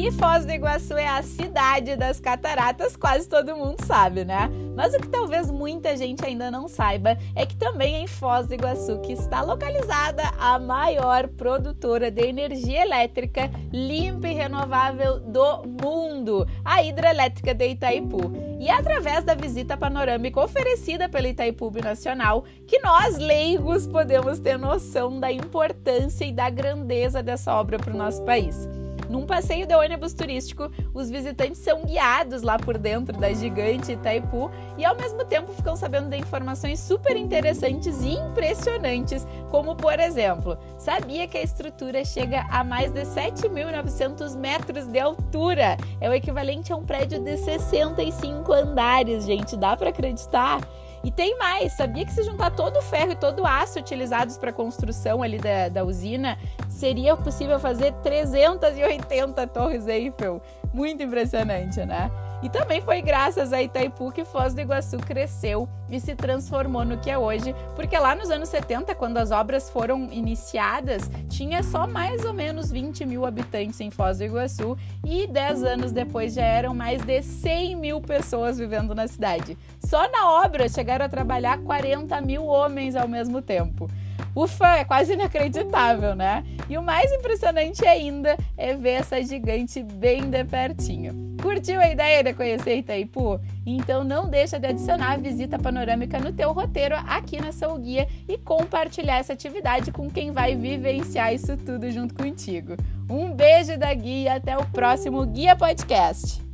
Que Foz do Iguaçu é a cidade das cataratas, quase todo mundo sabe, né? Mas o que talvez muita gente ainda não saiba é que também é em Foz do Iguaçu que está localizada a maior produtora de energia elétrica limpa e renovável do mundo, a hidrelétrica de Itaipu. E é através da visita panorâmica oferecida pela Itaipu Nacional que nós, leigos, podemos ter noção da importância e da grandeza dessa obra para o nosso país. Num passeio de ônibus turístico, os visitantes são guiados lá por dentro da gigante Itaipu e ao mesmo tempo ficam sabendo de informações super interessantes e impressionantes, como por exemplo, sabia que a estrutura chega a mais de 7.900 metros de altura? É o equivalente a um prédio de 65 andares, gente, dá para acreditar? E tem mais, sabia que se juntar todo o ferro e todo o aço utilizados para a construção ali da, da usina, seria possível fazer 380 torres Eiffel. Muito impressionante, né? E também foi graças a Itaipu que Foz do Iguaçu cresceu e se transformou no que é hoje, porque lá nos anos 70, quando as obras foram iniciadas, tinha só mais ou menos 20 mil habitantes em Foz do Iguaçu e 10 anos depois já eram mais de 100 mil pessoas vivendo na cidade. Só na obra chegaram a trabalhar 40 mil homens ao mesmo tempo. Ufa, é quase inacreditável, né? E o mais impressionante ainda é ver essa gigante bem de pertinho. Curtiu a ideia de conhecer Itaipu? Então não deixa de adicionar a visita panorâmica no teu roteiro aqui na Sou Guia e compartilhar essa atividade com quem vai vivenciar isso tudo junto contigo. Um beijo da Guia e até o próximo Guia Podcast.